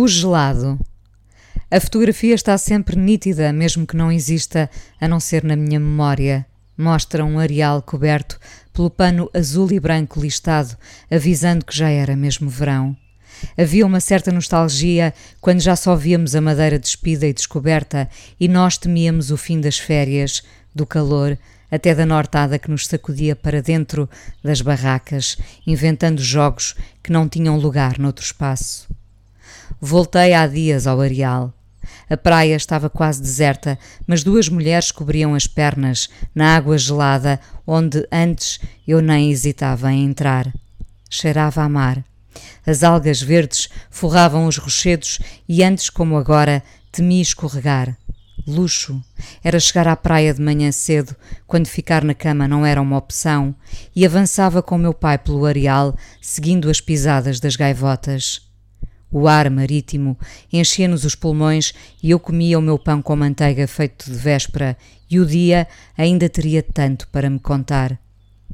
O gelado. A fotografia está sempre nítida, mesmo que não exista, a não ser na minha memória. Mostra um areal coberto pelo pano azul e branco listado, avisando que já era mesmo verão. Havia uma certa nostalgia quando já só víamos a madeira despida e descoberta e nós temíamos o fim das férias, do calor, até da nortada que nos sacudia para dentro das barracas, inventando jogos que não tinham lugar noutro espaço. Voltei há dias ao areal. A praia estava quase deserta, mas duas mulheres cobriam as pernas na água gelada, onde antes eu nem hesitava em entrar. Cheirava a mar. As algas verdes forravam os rochedos e antes como agora temi escorregar. Luxo era chegar à praia de manhã cedo, quando ficar na cama não era uma opção, e avançava com meu pai pelo areal, seguindo as pisadas das gaivotas. O ar marítimo enchia-nos os pulmões e eu comia o meu pão com manteiga feito de véspera, e o dia ainda teria tanto para me contar.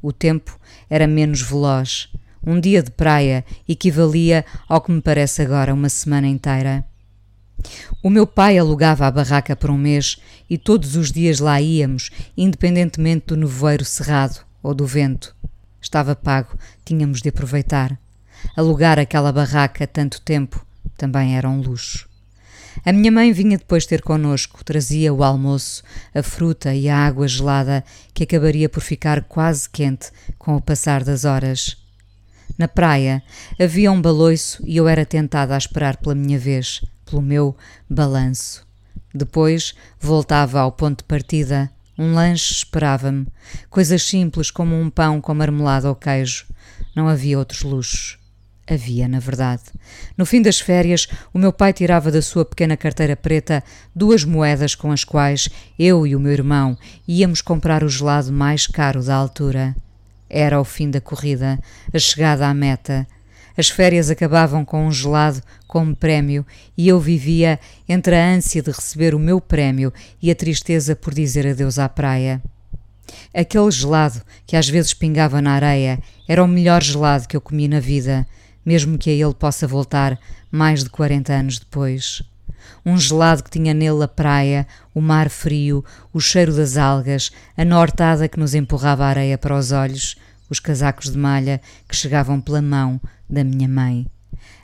O tempo era menos veloz. Um dia de praia equivalia ao que me parece agora uma semana inteira. O meu pai alugava a barraca por um mês e todos os dias lá íamos, independentemente do nevoeiro cerrado ou do vento. Estava pago, tínhamos de aproveitar. Alugar aquela barraca tanto tempo também era um luxo. A minha mãe vinha depois ter connosco, trazia o almoço, a fruta e a água gelada que acabaria por ficar quase quente com o passar das horas. Na praia havia um baloiço e eu era tentada a esperar pela minha vez, pelo meu balanço. Depois voltava ao ponto de partida. Um lanche esperava-me. Coisas simples como um pão com marmelada ou queijo. Não havia outros luxos. Havia, na verdade. No fim das férias, o meu pai tirava da sua pequena carteira preta duas moedas com as quais eu e o meu irmão íamos comprar o gelado mais caro da altura. Era o fim da corrida, a chegada à meta. As férias acabavam com um gelado como prémio e eu vivia entre a ânsia de receber o meu prémio e a tristeza por dizer adeus à praia. Aquele gelado que às vezes pingava na areia era o melhor gelado que eu comi na vida mesmo que a ele possa voltar mais de 40 anos depois. Um gelado que tinha nele a praia, o mar frio, o cheiro das algas, a nortada que nos empurrava a areia para os olhos, os casacos de malha que chegavam pela mão da minha mãe.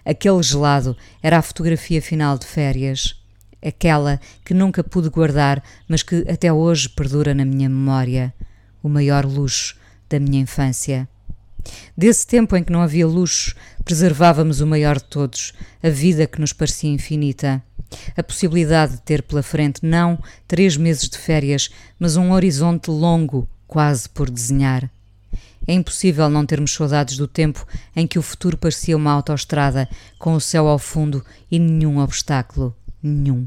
Aquele gelado era a fotografia final de férias, aquela que nunca pude guardar, mas que até hoje perdura na minha memória, o maior luxo da minha infância. Desse tempo em que não havia luxo, preservávamos o maior de todos, a vida que nos parecia infinita. A possibilidade de ter pela frente não três meses de férias, mas um horizonte longo, quase por desenhar. É impossível não termos saudades do tempo em que o futuro parecia uma autoestrada, com o céu ao fundo e nenhum obstáculo. Nenhum.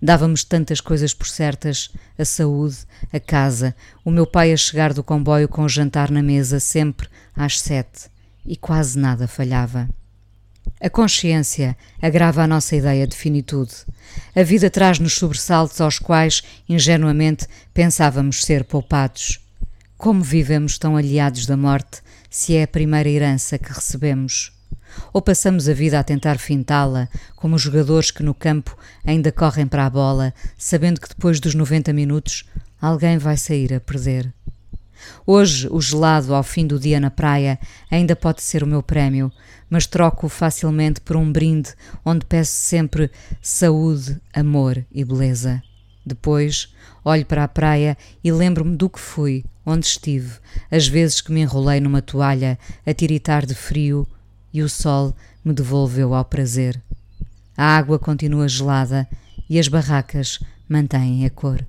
Dávamos tantas coisas por certas: a saúde, a casa, o meu pai a chegar do comboio com o jantar na mesa, sempre às sete, e quase nada falhava. A consciência agrava a nossa ideia de finitude. A vida traz-nos sobressaltos aos quais, ingenuamente, pensávamos ser poupados. Como vivemos tão aliados da morte, se é a primeira herança que recebemos? Ou passamos a vida a tentar fintá-la, como os jogadores que no campo ainda correm para a bola, sabendo que depois dos 90 minutos alguém vai sair a perder? Hoje, o gelado ao fim do dia na praia ainda pode ser o meu prémio, mas troco-o facilmente por um brinde onde peço sempre saúde, amor e beleza. Depois, olho para a praia e lembro-me do que fui, onde estive, as vezes que me enrolei numa toalha a tiritar de frio e o sol me devolveu ao prazer. A água continua gelada e as barracas mantêm a cor.